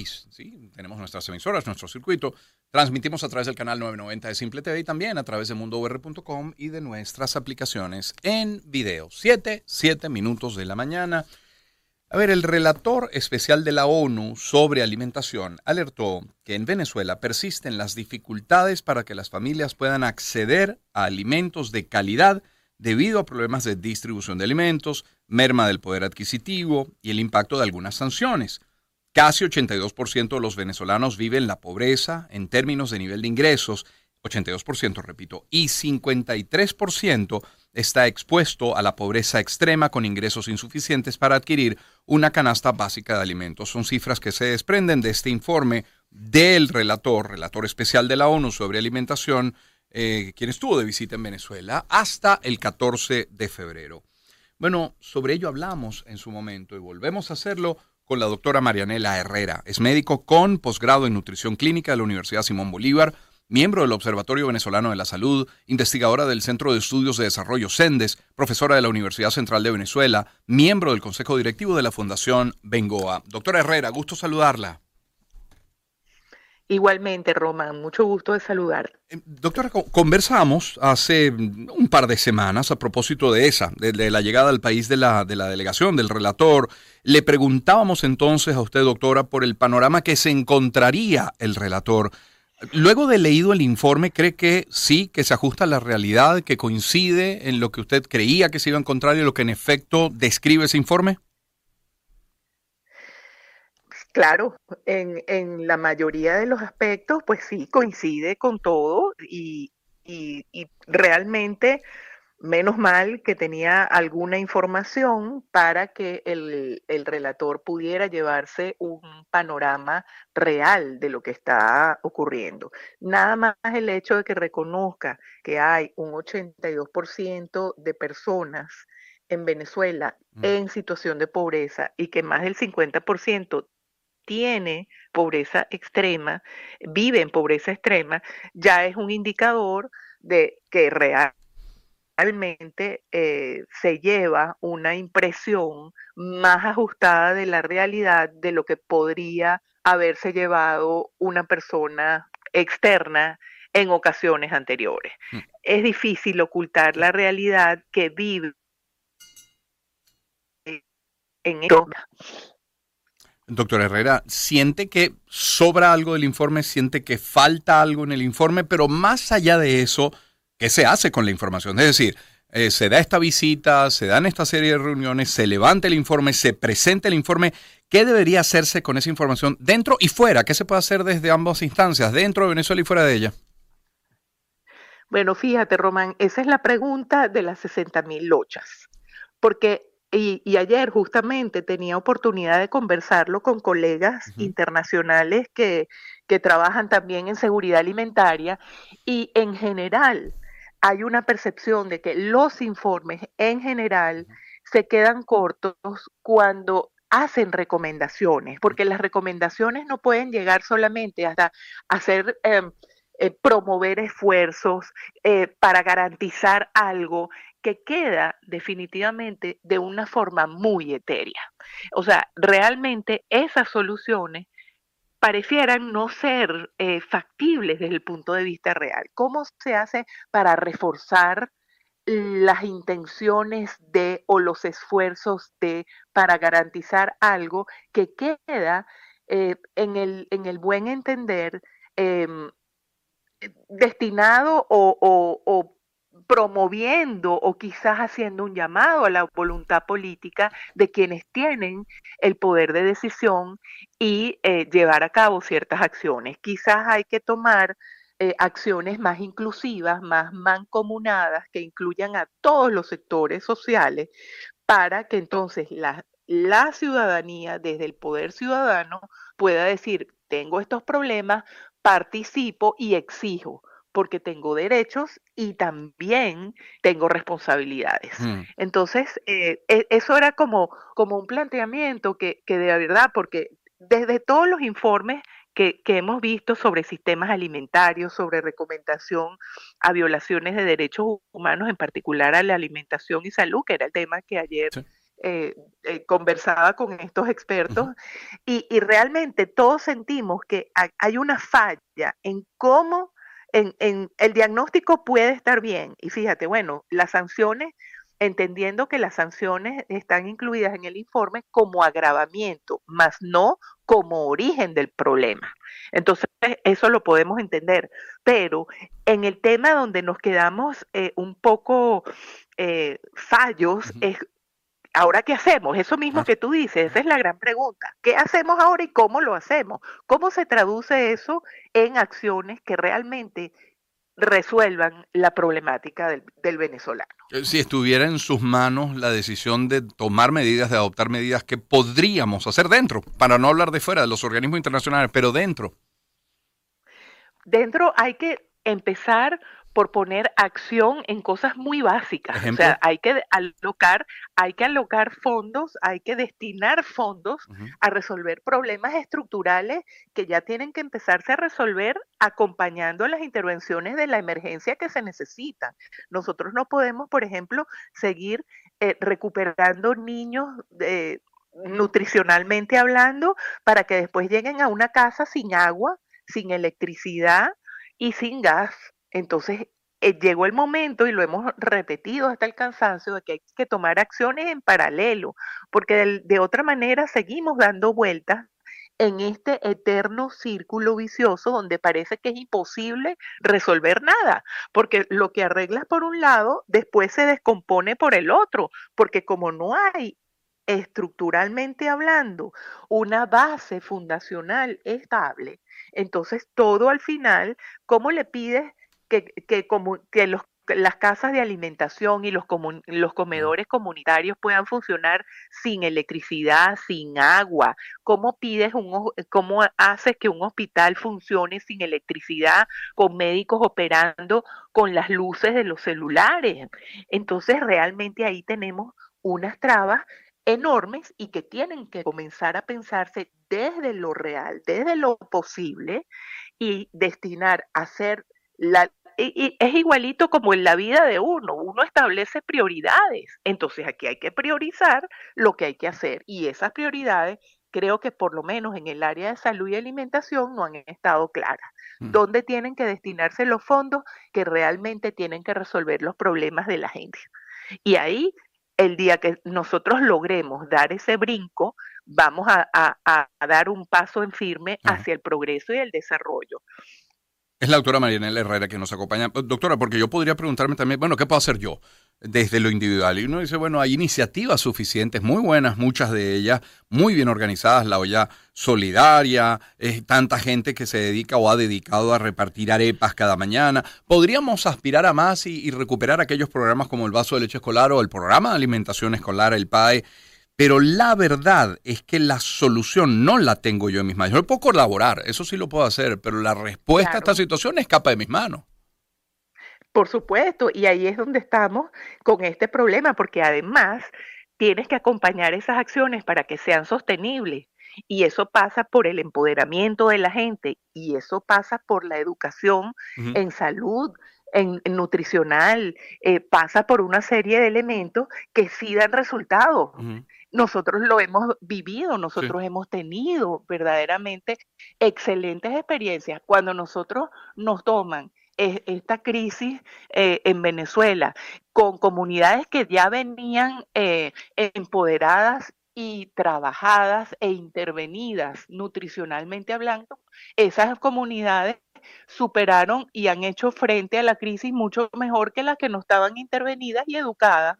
¿sí? Tenemos nuestras emisoras, nuestro circuito. Transmitimos a través del canal 990 de Simple TV y también a través de mundour.com y de nuestras aplicaciones en video. 7, 7 minutos de la mañana. A ver, el relator especial de la ONU sobre alimentación alertó que en Venezuela persisten las dificultades para que las familias puedan acceder a alimentos de calidad debido a problemas de distribución de alimentos, merma del poder adquisitivo y el impacto de algunas sanciones. Casi 82% de los venezolanos viven la pobreza en términos de nivel de ingresos, 82% repito, y 53% está expuesto a la pobreza extrema con ingresos insuficientes para adquirir una canasta básica de alimentos. Son cifras que se desprenden de este informe del relator, relator especial de la ONU sobre alimentación, eh, quien estuvo de visita en Venezuela hasta el 14 de febrero. Bueno, sobre ello hablamos en su momento y volvemos a hacerlo con la doctora Marianela Herrera. Es médico con posgrado en nutrición clínica de la Universidad Simón Bolívar, miembro del Observatorio Venezolano de la Salud, investigadora del Centro de Estudios de Desarrollo CENDES, profesora de la Universidad Central de Venezuela, miembro del Consejo Directivo de la Fundación Bengoa. Doctora Herrera, gusto saludarla. Igualmente, Román, mucho gusto de saludar. Eh, doctora, conversamos hace un par de semanas a propósito de esa, de, la llegada al país de la, de la delegación, del relator. Le preguntábamos entonces a usted, doctora, por el panorama que se encontraría el relator. Luego de leído el informe, ¿cree que sí, que se ajusta a la realidad, que coincide en lo que usted creía que se iba a encontrar y lo que en efecto describe ese informe? Claro, en, en, la mayoría de los aspectos, pues sí, coincide con todo y, y, y, realmente, menos mal que tenía alguna información para que el, el, relator pudiera llevarse un panorama real de lo que está ocurriendo. Nada más el hecho de que reconozca que hay un 82% de personas en Venezuela mm. en situación de pobreza y que más del 50% tiene pobreza extrema, vive en pobreza extrema, ya es un indicador de que realmente eh, se lleva una impresión más ajustada de la realidad de lo que podría haberse llevado una persona externa en ocasiones anteriores. Mm. Es difícil ocultar la realidad que vive en esto. Doctor Herrera, ¿siente que sobra algo del informe? ¿Siente que falta algo en el informe? Pero más allá de eso, ¿qué se hace con la información? Es decir, eh, se da esta visita, se dan esta serie de reuniones, se levanta el informe, se presenta el informe. ¿Qué debería hacerse con esa información dentro y fuera? ¿Qué se puede hacer desde ambas instancias, dentro de Venezuela y fuera de ella? Bueno, fíjate, Román, esa es la pregunta de las 60 mil lochas. Porque y, ayer justamente tenía oportunidad de conversarlo con colegas internacionales que, que trabajan también en seguridad alimentaria y en general hay una percepción de que los informes en general se quedan cortos cuando hacen recomendaciones, porque las recomendaciones no pueden llegar solamente hasta hacer em, eh, promover esfuerzos eh, para garantizar algo que queda definitivamente de una forma muy etérea. O sea, realmente esas soluciones parecieran no ser eh, factibles desde el punto de vista real. ¿Cómo se hace para reforzar las intenciones de o los esfuerzos de para garantizar algo que queda eh, en, el, en el buen entender em, destinado o, o promoviendo o quizás haciendo un llamado a la voluntad política de quienes tienen el poder de decisión y eh, llevar a cabo ciertas acciones. Quizás hay que tomar eh, acciones más inclusivas, más mancomunadas, que incluyan a todos los sectores sociales, para que entonces la, la ciudadanía, desde el poder ciudadano, pueda decir, tengo estos problemas, participo y exijo porque tengo derechos y también tengo responsabilidades. Mm. Entonces, eh, e, eso era como, como un planteamiento que, que, de verdad, porque desde todos los informes que, que, hemos visto sobre sistemas alimentarios, sobre recomendación a violaciones de derechos humanos, en particular a la alimentación y salud, que era el tema que ayer eh, eh, conversaba con estos expertos y, realmente todos sentimos que hay una falla en cómo en, en, el diagnóstico puede estar bien. Y fíjate, bueno, las sanciones entendiendo que las sanciones están incluidas en el informe como agravamiento, más no como origen del problema. Entonces, eso lo podemos entender. Pero en el tema donde nos quedamos eh, un poco eh, fallos es Ahora, ¿qué hacemos? Eso mismo que tú dices, esa es la gran pregunta. ¿Qué hacemos ahora y cómo lo hacemos? ¿Cómo se traduce eso en acciones que realmente resuelvan la problemática del, venezolano. Eh, si estuviera en sus manos la decisión de tomar medidas, de adoptar medidas que podríamos hacer dentro, para no hablar de fuera de los organismos internacionales, pero dentro. Dentro hay que empezar por poner acción en cosas muy básicas. O sea, hay que alocar, hay que alocar fondos, hay que destinar fondos a resolver problemas estructurales que ya tienen que empezarse a resolver acompañando las intervenciones de la emergencia que se necesitan. Nosotros no podemos, por ejemplo, seguir eh, recuperando niños eh, nutricionalmente hablando para que después lleguen a una casa sin agua, sin electricidad y sin gas. Entonces, eh, llegó el momento, y lo hemos repetido hasta el cansancio, de que hay que tomar acciones en paralelo, porque de, otra manera seguimos dando vueltas en este eterno círculo vicioso donde parece que es imposible resolver nada, porque lo que arreglas por un lado, después se descompone por el otro, porque como no hay estructuralmente hablando una base fundacional estable, entonces todo al final, ¿cómo le pides que, como, que los las casas de alimentación y los, los comedores comunitarios puedan funcionar sin electricidad, sin agua. ¿Cómo pides un, cómo haces que un hospital funcione sin electricidad, con médicos operando con las luces de los celulares? Entonces realmente ahí tenemos unas trabas enormes y que tienen que comenzar a pensarse desde lo real, desde lo posible y destinar a hacer la, y, es igualito como en la vida de uno, uno establece prioridades, entonces aquí hay que priorizar lo que hay que hacer y esas prioridades creo que por lo menos en el área de salud y alimentación no han estado claras. Mm. ¿Dónde tienen que destinarse los fondos que realmente tienen que resolver los problemas de la gente? Y ahí, el día que nosotros logremos dar ese brinco, vamos a, dar un paso en firme hacia el progreso y el desarrollo. Es la doctora Marianela Herrera que nos acompaña. Doctora, porque yo podría preguntarme también, bueno, ¿qué puedo hacer yo desde lo individual? Y uno dice, bueno, hay iniciativas suficientes, muy buenas, muchas de ellas, muy bien organizadas, la olla solidaria, es tanta gente que se dedica o ha dedicado a repartir arepas cada mañana. ¿Podríamos aspirar a más y, y recuperar aquellos programas como el vaso de leche escolar o el programa de alimentación escolar, el PAE? Pero la verdad es que la solución no la tengo yo en mis manos. Yo puedo colaborar, eso sí lo puedo hacer, pero la respuesta a esta situación escapa de mis manos. Por supuesto, y ahí es donde estamos con este problema, porque además tienes que acompañar esas acciones para que sean sostenibles. Y eso pasa por el empoderamiento de la gente y eso pasa por la educación en salud, en, nutricional, eh, pasa por una serie de elementos que sí dan resultados nosotros lo hemos vivido, nosotros hemos tenido verdaderamente excelentes experiencias. Cuando nosotros nos toman esta crisis eh, en Venezuela con comunidades que ya venían eh, empoderadas y trabajadas e intervenidas nutricionalmente hablando, esas comunidades superaron y han hecho frente a la crisis mucho mejor que las que no estaban intervenidas y educadas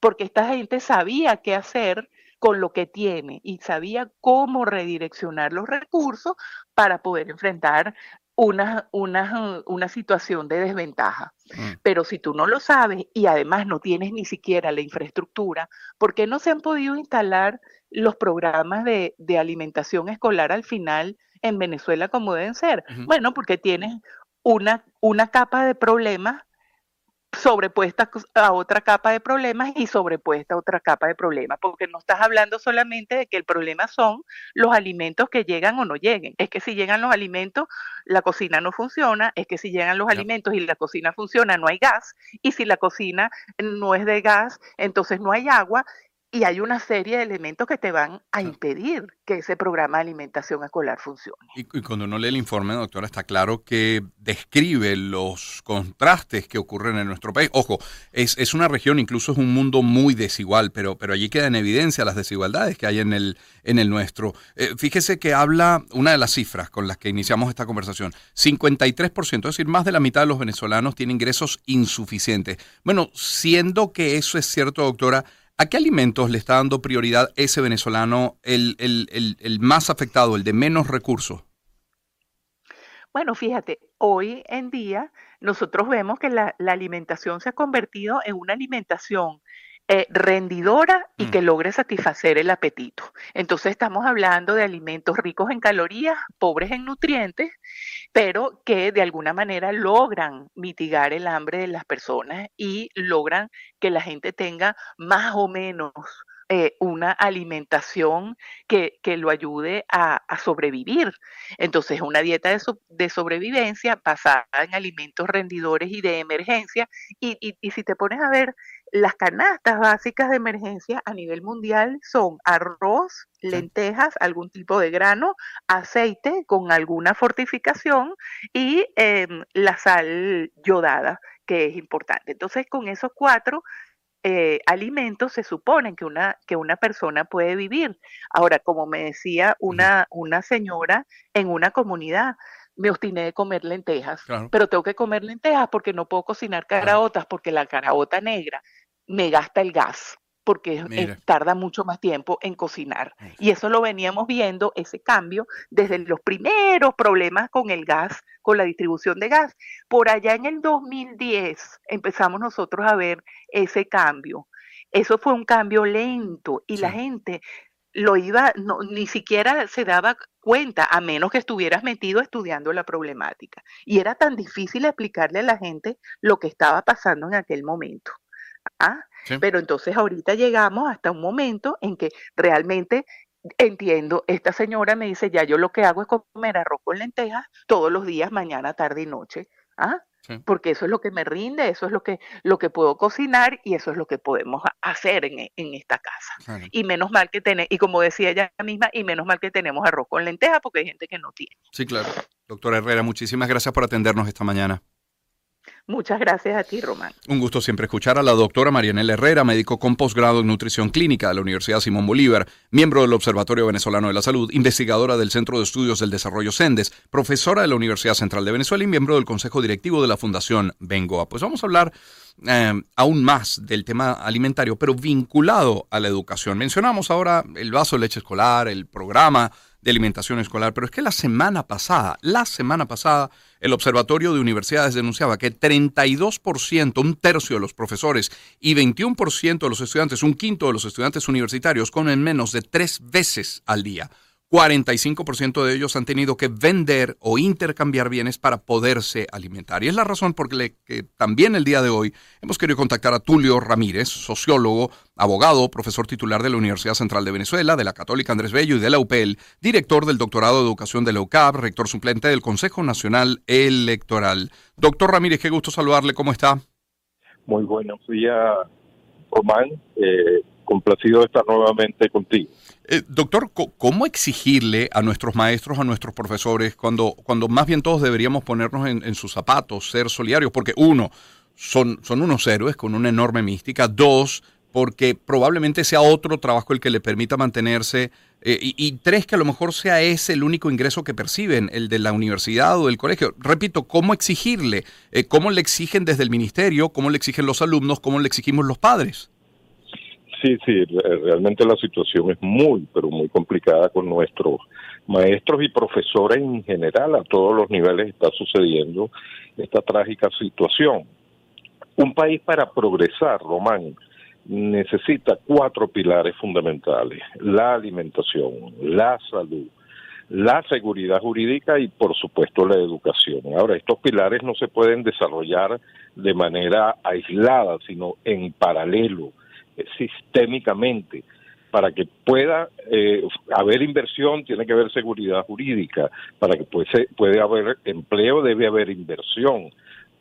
porque esta gente sabía qué hacer con lo que tiene y sabía cómo redireccionar los recursos para poder enfrentar una, una, una situación de desventaja. Mm. Pero si tú no lo sabes y además no tienes ni siquiera la infraestructura, ¿por qué no se han podido instalar los programas de, alimentación escolar al final en Venezuela como deben ser? Bueno, porque tienes una, una capa de problemas sobrepuesta a otra capa de problemas y sobrepuesta a otra capa de problemas, porque no estás hablando solamente de que el problema son los alimentos que llegan o no lleguen, es que si llegan los alimentos, la cocina no funciona, es que si llegan los alimentos y la cocina funciona, no hay gas, y si la cocina no es de gas, entonces no hay agua, y hay una serie de elementos que te van a impedir que ese programa de alimentación escolar funcione. Y, cuando uno lee el informe, doctora, está claro que describe los contrastes que ocurren en nuestro país. Ojo, es, es una región, incluso es un mundo muy desigual, pero, pero allí quedan en evidencia las desigualdades que hay en el, en el nuestro. Eh, fíjese que habla una de las cifras con las que iniciamos esta conversación. 53%, es decir, más de la mitad de los venezolanos tienen ingresos insuficientes. Bueno, siendo que eso es cierto, doctora, ¿A qué alimentos le está dando prioridad ese venezolano, el, más afectado, el de menos recursos? Bueno, fíjate, hoy en día nosotros vemos que la, alimentación se ha convertido en una alimentación eh, rendidora y mm. que logre satisfacer el apetito. Entonces estamos hablando de alimentos ricos en calorías, pobres en nutrientes pero que de alguna manera logran mitigar el hambre de las personas y logran que la gente tenga más o menos eh, una alimentación que, lo ayude a, sobrevivir. Entonces, una dieta de, sobrevivencia basada en alimentos rendidores y de emergencia. Y, y, si te pones a ver, las canastas básicas de emergencia a nivel mundial son arroz, lentejas, algún tipo de grano, aceite con alguna fortificación y em, la sal yodada, que es importante. Entonces, con esos cuatro eh, alimentos se suponen que una, que una persona puede vivir. Ahora, como me decía una, una señora en una comunidad, me obstiné de comer lentejas, pero tengo que comer lentejas porque no puedo cocinar caraotas, porque la caraota negra me gasta el gas porque tarda mucho más tiempo en cocinar. Y eso lo veníamos viendo, ese cambio, desde los primeros problemas con el gas, con la distribución de gas. Por allá en el 2010 empezamos nosotros a ver ese cambio. Eso fue un cambio lento y la gente lo iba, no, ni siquiera se daba cuenta, a menos que estuvieras metido estudiando la problemática. Y era tan difícil explicarle a la gente lo que estaba pasando en aquel momento. ¿Ah? Pero entonces ahorita llegamos hasta un momento en que realmente entiendo, esta señora me dice, ya yo lo que hago es comer arroz con lentejas todos los días, mañana, tarde y noche. ¿Ah? Porque eso es lo que me rinde, eso es lo que, lo que puedo cocinar y eso es lo que podemos hacer en, esta casa. Y menos mal que tenemos, y como decía ella misma, y menos mal que tenemos arroz con lentejas porque hay gente que no tiene. Sí, claro. Doctora Herrera, muchísimas gracias por atendernos esta mañana. Muchas gracias a ti, Román. Un gusto siempre escuchar a la doctora Marianela Herrera, médico con posgrado en nutrición clínica de la Universidad Simón Bolívar, miembro del Observatorio Venezolano de la Salud, investigadora del Centro de Estudios del Desarrollo CENDES, profesora de la Universidad Central de Venezuela y miembro del Consejo Directivo de la Fundación Bengoa. Pues vamos a hablar eh, aún más del tema alimentario, pero vinculado a la educación. Mencionamos ahora el vaso de leche escolar, el programa de alimentación escolar, pero es que la semana pasada, la semana pasada, el Observatorio de Universidades denunciaba que 32%, un tercio de los profesores y 21% de los estudiantes, un quinto de los estudiantes universitarios comen menos de tres veces al día. 45% de ellos han tenido que vender o intercambiar bienes para poderse alimentar. Y es la razón por la que también el día de hoy hemos querido contactar a Tulio Ramírez, sociólogo, abogado, profesor titular de la Universidad Central de Venezuela, de la Católica Andrés Bello y de la UPEL, director del doctorado de educación de la UCAP, rector suplente del Consejo Nacional Electoral. Doctor Ramírez, qué gusto saludarle, ¿cómo está? Muy buenos días, Román. Eh, complacido de estar nuevamente contigo. Eh, doctor, ¿cómo exigirle a nuestros maestros, a nuestros profesores, cuando, cuando más bien todos deberíamos ponernos en, sus zapatos, ser solidarios? Porque uno, son, son unos héroes con una enorme mística. Dos, porque probablemente sea otro trabajo el que le permita mantenerse. Eh, y, tres, que a lo mejor sea ese el único ingreso que perciben, el de la universidad o del colegio. Repito, ¿cómo exigirle? Eh, ¿Cómo le exigen desde el ministerio? ¿Cómo le exigen los alumnos? ¿Cómo le exigimos los padres? Sí, sí, realmente la situación es muy, pero muy complicada con nuestros maestros y profesores en general, a todos los niveles está sucediendo esta trágica situación. Un país para progresar, Román, necesita cuatro pilares fundamentales, la alimentación, la salud, la seguridad jurídica y por supuesto la educación. Ahora, estos pilares no se pueden desarrollar de manera aislada, sino en paralelo sistémicamente. Para que pueda eh, haber inversión tiene que haber seguridad jurídica, para que puede, puede haber empleo debe haber inversión,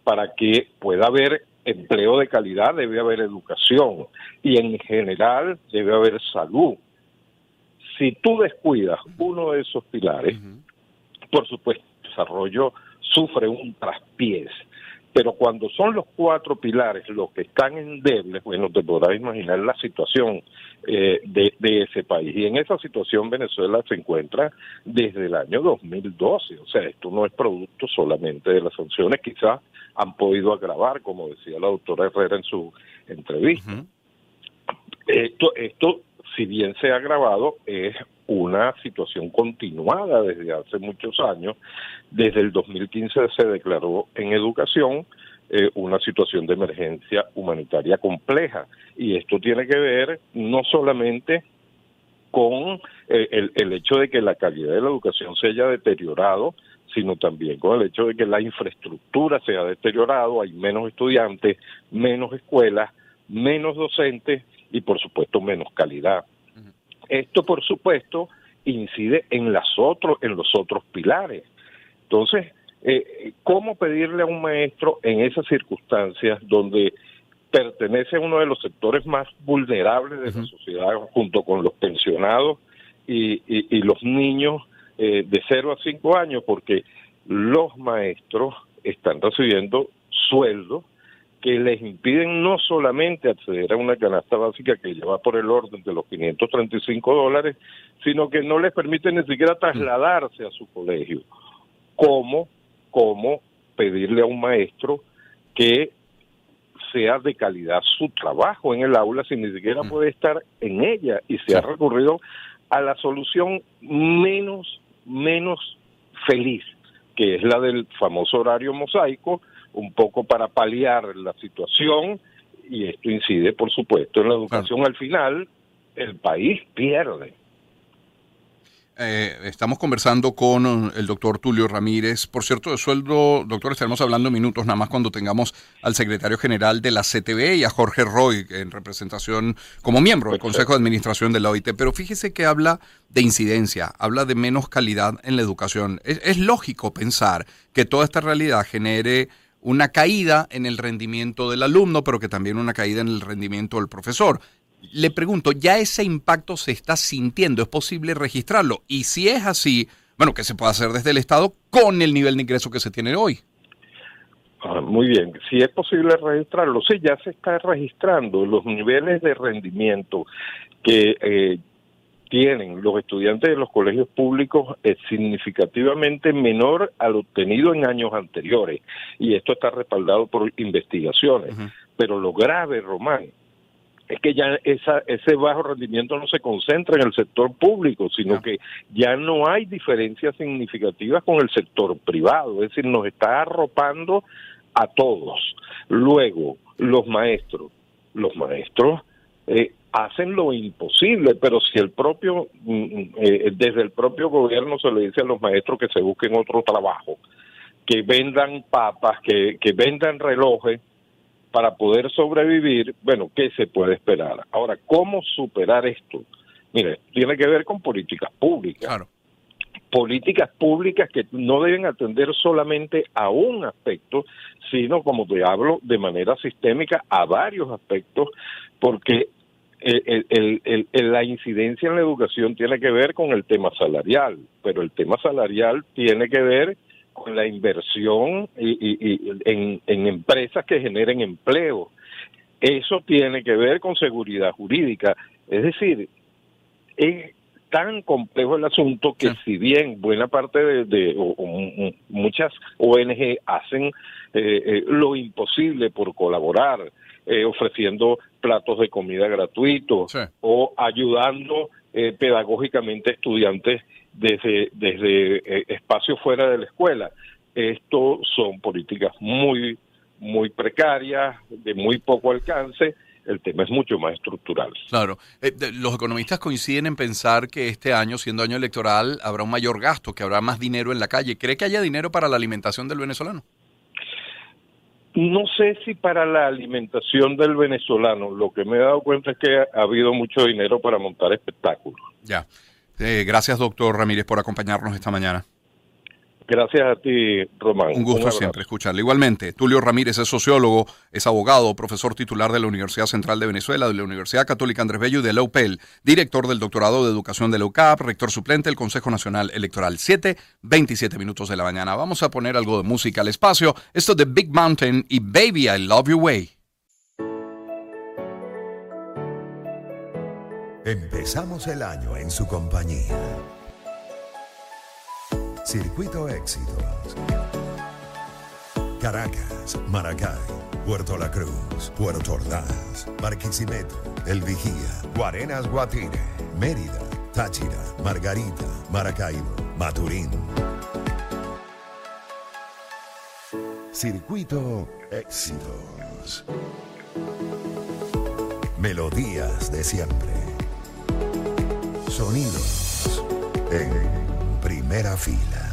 para que pueda haber empleo de calidad, debe haber educación y en general debe haber salud. Si tú descuidas uno de esos pilares, por supuesto, el desarrollo sufre un traspiés. Pero cuando son los cuatro pilares los que están endebles, bueno, te podrás imaginar la situación eh, de, de, ese país. Y en esa situación Venezuela se encuentra desde el año 2012. O sea, esto no es producto solamente de las sanciones, quizás han podido agravar, como decía la doctora Herrera en su entrevista. Esto, esto, si bien se ha agravado, es una situación continuada desde hace muchos años. Desde el 2015 se declaró en educación eh, una situación de emergencia humanitaria compleja. Y esto tiene que ver no solamente con eh, el, el hecho de que la calidad de la educación se haya deteriorado, sino también con el hecho de que la infraestructura se ha deteriorado, hay menos estudiantes, menos escuelas, menos docentes y por supuesto menos calidad. Esto por supuesto incide en las otros en los otros pilares. Entonces, eh, ¿cómo pedirle a un maestro en esas circunstancias donde pertenece a uno de los sectores más vulnerables de la sociedad junto con los pensionados y, y los niños eh, de 0 a 5 años porque los maestros están recibiendo sueldos que les impiden no solamente acceder a una canasta básica que lleva por el orden de los 535 dólares, sino que no les permiten ni siquiera trasladarse a su colegio. ¿Cómo, cómo pedirle a un maestro que sea de calidad su trabajo en el aula si ni siquiera puede estar en ella y se ha recurrido a la solución menos menos feliz, que es la del famoso horario mosaico, un poco para paliar la situación, y esto incide, por supuesto, en la educación. Al final, el país pierde. Eh, estamos conversando con uh, el doctor Tulio Ramírez. Por cierto, de sueldo, doctor, estaremos hablando minutos nada más cuando tengamos al secretario general de la CTV y a Jorge Roy en representación como miembro del Consejo de Administración de la OIT. Pero fíjese que habla de incidencia, habla de menos calidad en la educación. es lógico pensar que toda esta realidad genere una caída en el rendimiento del alumno, pero que también una caída en el rendimiento del profesor le pregunto, ¿ya ese impacto se está sintiendo? ¿Es posible registrarlo? Y si es así, bueno, ¿qué se puede hacer desde el Estado con el nivel de ingreso que se tiene hoy? Ah, muy bien, si es posible registrarlo, sí, ya se está registrando los niveles de rendimiento que eh, tienen los estudiantes de los colegios públicos es significativamente menor al obtenido en años anteriores y esto está respaldado por investigaciones. Pero lo grave, Román, es que ya esa, ese bajo rendimiento no se concentra en el sector público, sino que ya no hay diferencias significativas con el sector privado, es decir, nos está arropando a todos. Luego, los maestros, los maestros eh, hacen lo imposible, pero si el propio, mm, mm, eh, desde el propio gobierno se le dice a los maestros que se busquen otro trabajo, que vendan papas, que, que vendan relojes, para poder sobrevivir, bueno, ¿qué se puede esperar? Ahora, ¿cómo superar esto? Mire, tiene que ver con políticas públicas. Claro. Políticas públicas que no deben atender solamente a un aspecto, sino, como te hablo, de manera sistémica a varios aspectos, porque la incidencia en la educación tiene que ver con el tema salarial, pero el tema salarial tiene que ver con la inversión y, en, empresas que generen empleo. Eso tiene que ver con seguridad jurídica. Es decir, es tan complejo el asunto que si bien buena parte de, muchas ONG hacen eh, eh, lo imposible por colaborar, eh, ofreciendo platos de comida gratuitos o ayudando pedagógicamente a estudiantes desde, desde eh, espacios fuera de la escuela. Esto son políticas muy, muy precarias, de muy poco alcance. El tema es mucho más estructural. Claro. Eh, los economistas coinciden en pensar que este año, siendo año electoral, habrá un mayor gasto, que habrá más dinero en la calle. ¿Cree que haya dinero para la alimentación del venezolano? No sé si para la alimentación del venezolano. Lo que me he dado cuenta es que ha habido mucho dinero para montar espectáculos. Ya. Eh, gracias, doctor Ramírez, por acompañarnos esta mañana. Gracias a ti, Román. Un gusto siempre escucharle. Igualmente, Tulio Ramírez es sociólogo, es abogado, profesor titular de la Universidad Central de Venezuela, de la Universidad Católica Andrés Bello y de la UPEL, director del doctorado de educación de la UCAP, rector suplente del Consejo Nacional Electoral. 7, 27 minutos de la mañana. Vamos a poner algo de música al espacio. Esto de Big Mountain y Baby, I Love Your Way. Empezamos el año en su compañía. Circuito Éxitos. Caracas, Maracay, Puerto La Cruz, Puerto Ordaz, Barquisimeto, El Vigía, Guarenas Guatire, Mérida, Táchira, Margarita, Maracaibo, Maturín. Circuito Éxitos. Melodías de siempre. Sonidos en primera fila.